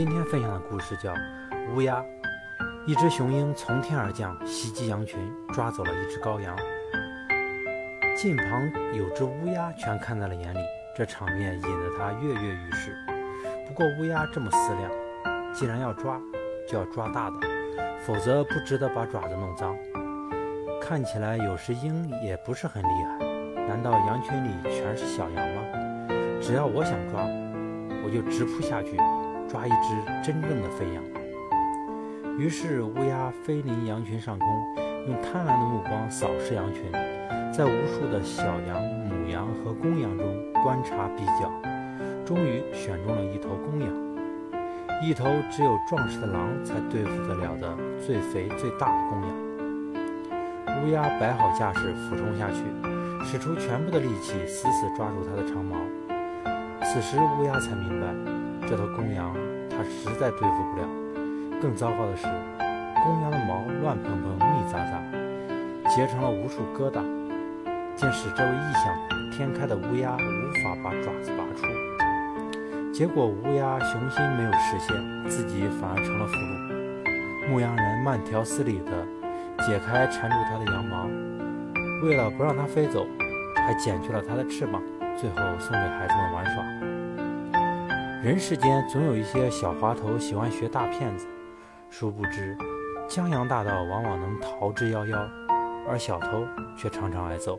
今天分享的故事叫《乌鸦》。一只雄鹰从天而降，袭击羊群，抓走了一只羔羊。近旁有只乌鸦，全看在了眼里。这场面引得他跃跃欲试。不过乌鸦这么思量：既然要抓，就要抓大的，否则不值得把爪子弄脏。看起来有时鹰也不是很厉害，难道羊群里全是小羊吗？只要我想抓，我就直扑下去。抓一只真正的飞羊。于是乌鸦飞临羊群上空，用贪婪的目光扫视羊群，在无数的小羊、母羊和公羊中观察比较，终于选中了一头公羊，一头只有壮实的狼才对付得了的最肥最大的公羊。乌鸦摆好架势，俯冲下去，使出全部的力气，死死抓住它的长毛。此时乌鸦才明白。这头公羊，它实在对付不了。更糟糕的是，公羊的毛乱蓬蓬、密匝匝，结成了无数疙瘩，竟使这位异想天开的乌鸦无法把爪子拔出。结果，乌鸦雄心没有实现，自己反而成了俘虏。牧羊人慢条斯理地解开缠住它的羊毛，为了不让它飞走，还剪去了它的翅膀，最后送给孩子们玩耍。人世间总有一些小滑头喜欢学大骗子，殊不知江洋大盗往往能逃之夭夭，而小偷却常常挨揍。